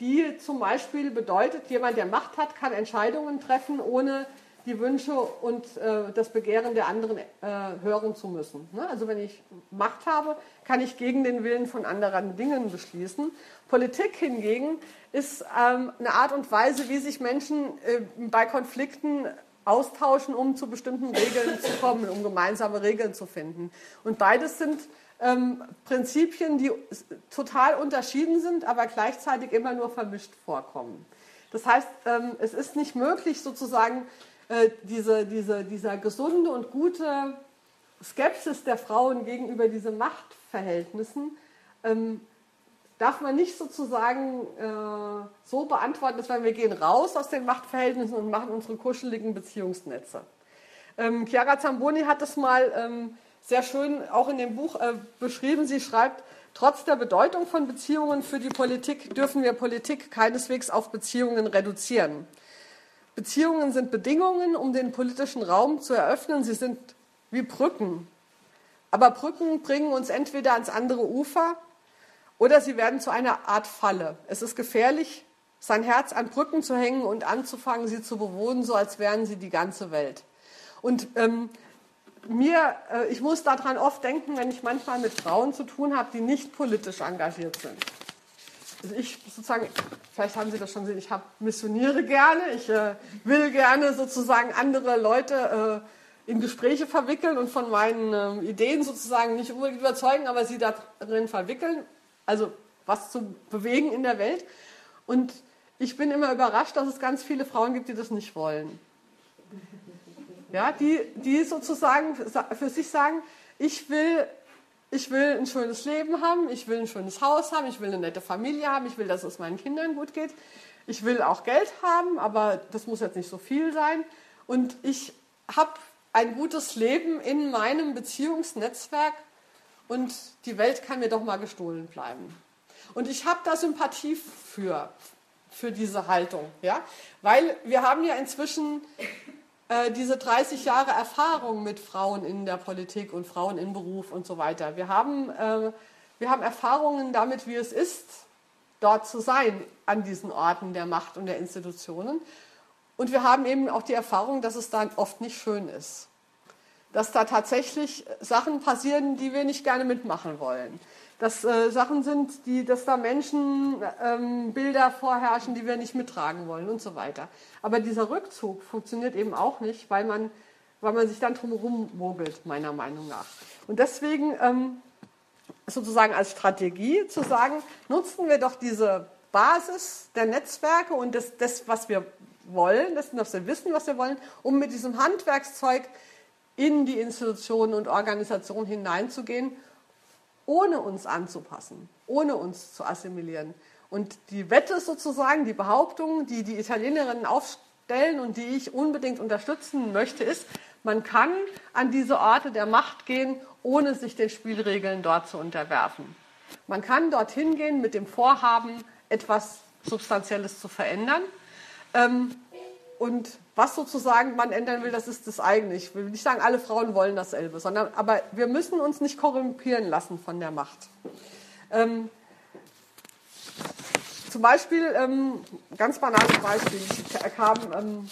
die zum Beispiel bedeutet, jemand, der Macht hat, kann Entscheidungen treffen, ohne die Wünsche und äh, das Begehren der anderen äh, hören zu müssen. Ne? Also wenn ich Macht habe, kann ich gegen den Willen von anderen Dingen beschließen. Politik hingegen ist ähm, eine Art und Weise, wie sich Menschen äh, bei Konflikten austauschen, um zu bestimmten Regeln zu kommen, um gemeinsame Regeln zu finden. Und beides sind ähm, Prinzipien, die total unterschieden sind, aber gleichzeitig immer nur vermischt vorkommen. Das heißt, ähm, es ist nicht möglich, sozusagen äh, diese, diese, dieser gesunde und gute Skepsis der Frauen gegenüber diesen Machtverhältnissen ähm, darf man nicht sozusagen äh, so beantworten, dass wir gehen raus aus den Machtverhältnissen und machen unsere kuscheligen Beziehungsnetze. Ähm, Chiara Zamboni hat das mal ähm, sehr schön auch in dem Buch äh, beschrieben. Sie schreibt, trotz der Bedeutung von Beziehungen für die Politik dürfen wir Politik keineswegs auf Beziehungen reduzieren. Beziehungen sind Bedingungen, um den politischen Raum zu eröffnen. Sie sind wie Brücken. Aber Brücken bringen uns entweder ans andere Ufer oder sie werden zu einer Art Falle. Es ist gefährlich, sein Herz an Brücken zu hängen und anzufangen, sie zu bewohnen, so als wären sie die ganze Welt. Und ähm, mir, äh, ich muss daran oft denken, wenn ich manchmal mit Frauen zu tun habe, die nicht politisch engagiert sind. Also ich sozusagen, vielleicht haben Sie das schon gesehen, ich habe missioniere gerne, ich äh, will gerne sozusagen andere Leute äh, in Gespräche verwickeln und von meinen ähm, Ideen sozusagen nicht unbedingt überzeugen, aber sie darin verwickeln, also was zu bewegen in der Welt. Und ich bin immer überrascht, dass es ganz viele Frauen gibt, die das nicht wollen. Ja, die, die sozusagen für sich sagen, ich will, ich will ein schönes Leben haben, ich will ein schönes Haus haben, ich will eine nette Familie haben, ich will, dass es meinen Kindern gut geht. Ich will auch Geld haben, aber das muss jetzt nicht so viel sein. Und ich habe ein gutes Leben in meinem Beziehungsnetzwerk und die Welt kann mir doch mal gestohlen bleiben. Und ich habe da Sympathie für, für diese Haltung, ja, weil wir haben ja inzwischen äh, diese 30 Jahre Erfahrung mit Frauen in der Politik und Frauen im Beruf und so weiter. Wir haben, äh, wir haben Erfahrungen damit, wie es ist, dort zu sein, an diesen Orten der Macht und der Institutionen. Und wir haben eben auch die Erfahrung, dass es dann oft nicht schön ist. Dass da tatsächlich Sachen passieren, die wir nicht gerne mitmachen wollen dass äh, Sachen sind, die, dass da Menschen ähm, vorherrschen, die wir nicht mittragen wollen und so weiter. Aber dieser Rückzug funktioniert eben auch nicht, weil man, weil man sich dann drumherum mogelt, meiner Meinung nach. Und deswegen ähm, sozusagen als Strategie zu sagen, nutzen wir doch diese Basis der Netzwerke und das, das was wir wollen, das, was wir wissen, was wir wollen, um mit diesem Handwerkszeug in die Institutionen und Organisationen hineinzugehen ohne uns anzupassen, ohne uns zu assimilieren. Und die Wette sozusagen, die Behauptung, die die Italienerinnen aufstellen und die ich unbedingt unterstützen möchte, ist, man kann an diese Orte der Macht gehen, ohne sich den Spielregeln dort zu unterwerfen. Man kann dorthin gehen mit dem Vorhaben, etwas Substanzielles zu verändern. Ähm, und was sozusagen man ändern will, das ist das eigene. Ich will nicht sagen, alle Frauen wollen dasselbe, sondern aber wir müssen uns nicht korrumpieren lassen von der Macht. Ähm, zum Beispiel, ähm, ganz banales Beispiel, ich kam ähm,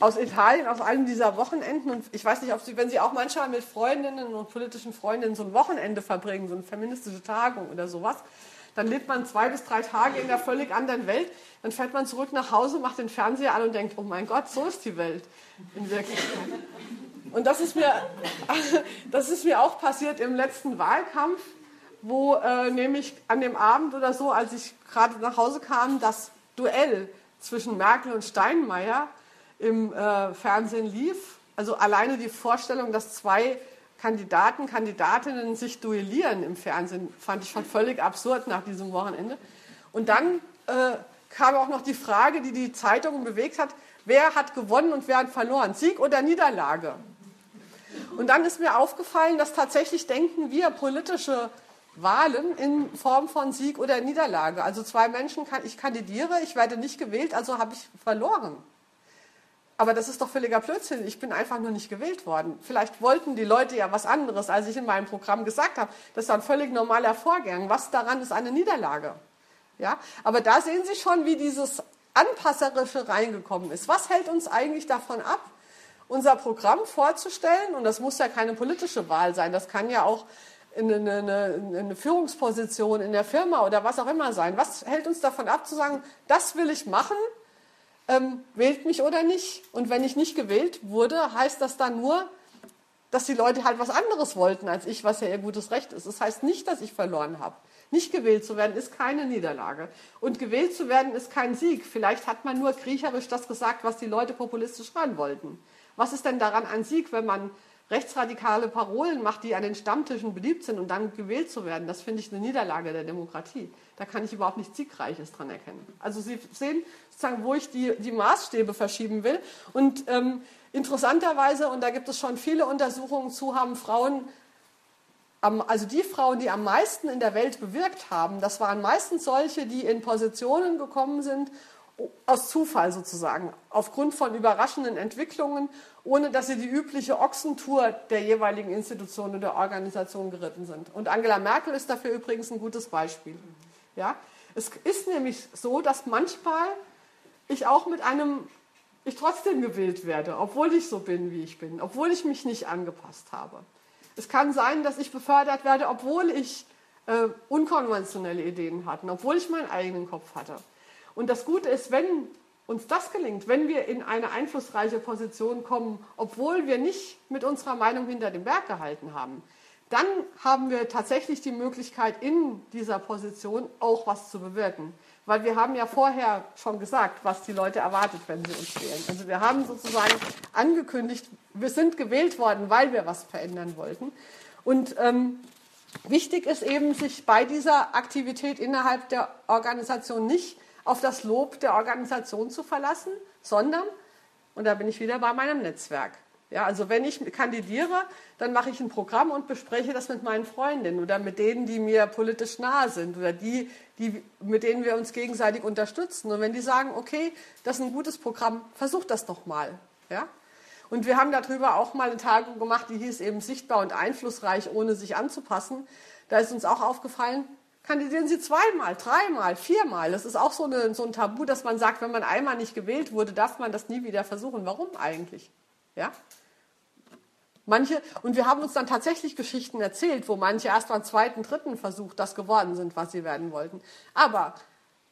aus Italien, aus einem dieser Wochenenden und ich weiß nicht, ob Sie, wenn Sie auch manchmal mit Freundinnen und politischen Freundinnen so ein Wochenende verbringen, so eine feministische Tagung oder sowas, dann lebt man zwei bis drei Tage in einer völlig anderen Welt. Dann fährt man zurück nach Hause, macht den Fernseher an und denkt, oh mein Gott, so ist die Welt in Wirklichkeit. Und das ist mir, das ist mir auch passiert im letzten Wahlkampf, wo äh, nämlich an dem Abend oder so, als ich gerade nach Hause kam, das Duell zwischen Merkel und Steinmeier im äh, Fernsehen lief. Also alleine die Vorstellung, dass zwei Kandidaten, Kandidatinnen sich duellieren im Fernsehen, fand ich schon völlig absurd nach diesem Wochenende. Und dann äh, kam auch noch die Frage, die die Zeitungen bewegt hat, wer hat gewonnen und wer hat verloren, Sieg oder Niederlage. Und dann ist mir aufgefallen, dass tatsächlich denken wir politische Wahlen in Form von Sieg oder Niederlage. Also zwei Menschen, ich kandidiere, ich werde nicht gewählt, also habe ich verloren. Aber das ist doch völliger Blödsinn. Ich bin einfach nur nicht gewählt worden. Vielleicht wollten die Leute ja was anderes, als ich in meinem Programm gesagt habe. Das ist ein völlig normaler Vorgang. Was daran ist eine Niederlage? Ja? Aber da sehen Sie schon, wie dieses Anpasserische reingekommen ist. Was hält uns eigentlich davon ab, unser Programm vorzustellen? Und das muss ja keine politische Wahl sein. Das kann ja auch eine, eine, eine, Führungsposition in der Firma oder was auch immer sein. Was hält uns davon ab, zu sagen, das will ich machen ähm, wählt mich oder nicht. Und wenn ich nicht gewählt wurde, heißt das dann nur, dass die Leute halt was anderes wollten als ich, was ja ihr gutes Recht ist. Das heißt nicht, dass ich verloren habe. Nicht gewählt zu werden ist keine Niederlage. Und gewählt zu werden ist kein Sieg. Vielleicht hat man nur kriecherisch das gesagt, was die Leute populistisch hören wollten. Was ist denn daran ein Sieg, wenn man rechtsradikale Parolen macht, die an den Stammtischen beliebt sind und dann gewählt zu werden, das finde ich eine Niederlage der Demokratie. Da kann ich überhaupt nichts Siegreiches dran erkennen. Also Sie sehen sozusagen, wo ich die, die Maßstäbe verschieben will. Und ähm, interessanterweise, und da gibt es schon viele Untersuchungen zu, haben Frauen also die Frauen, die am meisten in der Welt bewirkt haben, das waren meistens solche, die in Positionen gekommen sind, aus Zufall sozusagen, aufgrund von überraschenden Entwicklungen, ohne dass sie die übliche Ochsentour der jeweiligen Institution oder Organisation geritten sind. Und Angela Merkel ist dafür übrigens ein gutes Beispiel. Ja? Es ist nämlich so, dass manchmal ich auch mit einem, ich trotzdem gewählt werde, obwohl ich so bin, wie ich bin, obwohl ich mich nicht angepasst habe. Es kann sein, dass ich befördert werde, obwohl ich äh, unkonventionelle Ideen hatte, obwohl ich meinen eigenen Kopf hatte. Und das Gute ist, wenn uns das gelingt, wenn wir in eine einflussreiche Position kommen, obwohl wir nicht mit unserer Meinung hinter dem Berg gehalten haben, dann haben wir tatsächlich die Möglichkeit, in dieser Position auch was zu bewirken. Weil wir haben ja vorher schon gesagt, was die Leute erwartet, wenn sie uns wählen. Also wir haben sozusagen angekündigt, wir sind gewählt worden, weil wir was verändern wollten. Und ähm, wichtig ist eben, sich bei dieser Aktivität innerhalb der Organisation nicht auf das Lob der Organisation zu verlassen, sondern, und da bin ich wieder bei meinem Netzwerk. Ja, also wenn ich kandidiere, dann mache ich ein Programm und bespreche das mit meinen Freundinnen oder mit denen, die mir politisch nahe sind oder die, die, mit denen wir uns gegenseitig unterstützen. Und wenn die sagen, okay, das ist ein gutes Programm, versuch das doch mal. Ja? Und wir haben darüber auch mal eine Tagung gemacht, die hieß eben sichtbar und einflussreich, ohne sich anzupassen. Da ist uns auch aufgefallen, kandidieren Sie zweimal, dreimal, viermal. Das ist auch so, eine, so ein Tabu, dass man sagt, wenn man einmal nicht gewählt wurde, darf man das nie wieder versuchen. Warum eigentlich? Ja? Manche, und wir haben uns dann tatsächlich Geschichten erzählt, wo manche erst beim zweiten, dritten Versuch das geworden sind, was sie werden wollten. Aber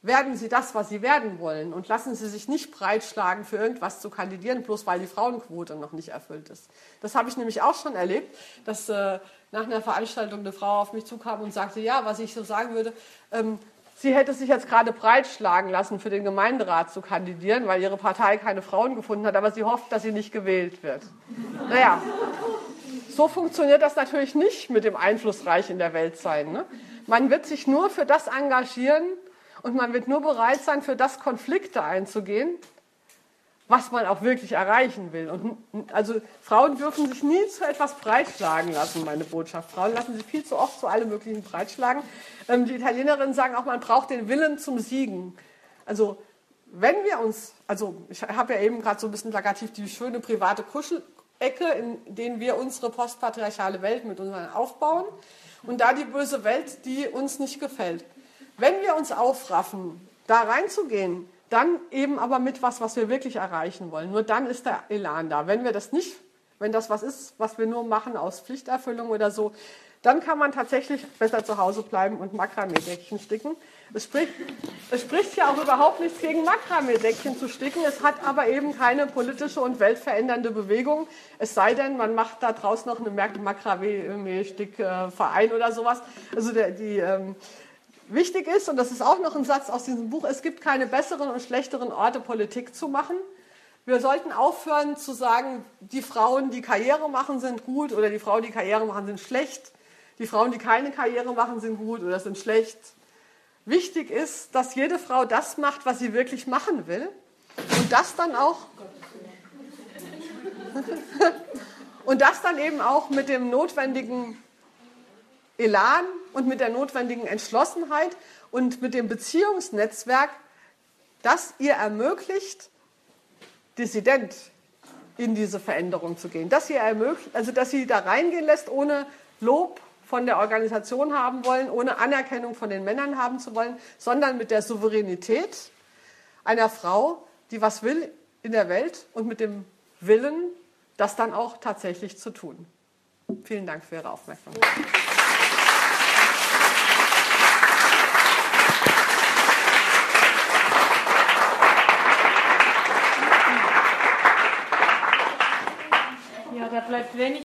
werden Sie das, was Sie werden wollen und lassen Sie sich nicht breitschlagen, für irgendwas zu kandidieren, bloß weil die Frauenquote noch nicht erfüllt ist. Das habe ich nämlich auch schon erlebt, dass äh, nach einer Veranstaltung eine Frau auf mich zukam und sagte, ja, was ich so sagen würde, ähm, sie hätte sich jetzt gerade breitschlagen lassen, für den Gemeinderat zu kandidieren, weil ihre Partei keine Frauen gefunden hat, aber sie hofft, dass sie nicht gewählt wird. Naja, so funktioniert das natürlich nicht mit dem Einflussreich in der Welt sein. Ne? Man wird sich nur für das engagieren, und man wird nur bereit sein, für das Konflikte einzugehen, was man auch wirklich erreichen will. Und also Frauen dürfen sich nie zu etwas breitschlagen lassen, meine Botschaft. Frauen lassen sich viel zu oft zu allem möglichen breitschlagen. Ähm, die Italienerinnen sagen auch, man braucht den Willen zum Siegen. Also wenn wir uns, also ich habe ja eben gerade so ein bisschen plakativ die schöne private Kuschelecke, in denen wir unsere postpatriarchale Welt mit uns aufbauen und da die böse Welt, die uns nicht gefällt. Wenn wir uns aufraffen, da reinzugehen, dann eben aber mit was, was wir wirklich erreichen wollen. Nur dann ist der Elan da. Wenn wir das nicht, wenn das was ist, was wir nur machen aus Pflichterfüllung oder so, dann kann man tatsächlich besser zu Hause bleiben und Makramee-Deckchen sticken. Es spricht, es spricht ja auch überhaupt nichts gegen Makramee-Deckchen zu sticken. Es hat aber eben keine politische und weltverändernde Bewegung. Es sei denn, man macht da draußen noch einen Makramee-Stickverein oder sowas. Also der, die, ähm, Wichtig ist, und das ist auch noch ein Satz aus diesem Buch, es gibt keine besseren und schlechteren Orte, Politik zu machen. Wir sollten aufhören zu sagen, die Frauen, die Karriere machen, sind gut oder die Frauen, die Karriere machen, sind schlecht. Die Frauen, die keine Karriere machen, sind gut oder sind schlecht. Wichtig ist, dass jede Frau das macht, was sie wirklich machen will und das dann auch und das dann eben auch mit dem notwendigen Elan und mit der notwendigen Entschlossenheit und mit dem Beziehungsnetzwerk, das ihr ermöglicht, dissident in diese Veränderung zu gehen. Dass ihr ermöglicht, also dass sie da reingehen lässt, ohne Lob von der Organisation haben wollen, ohne Anerkennung von den Männern haben zu wollen, sondern mit der Souveränität einer Frau, die was will in der Welt und mit dem Willen, das dann auch tatsächlich zu tun. Vielen Dank für Ihre Aufmerksamkeit. Bleibt wenig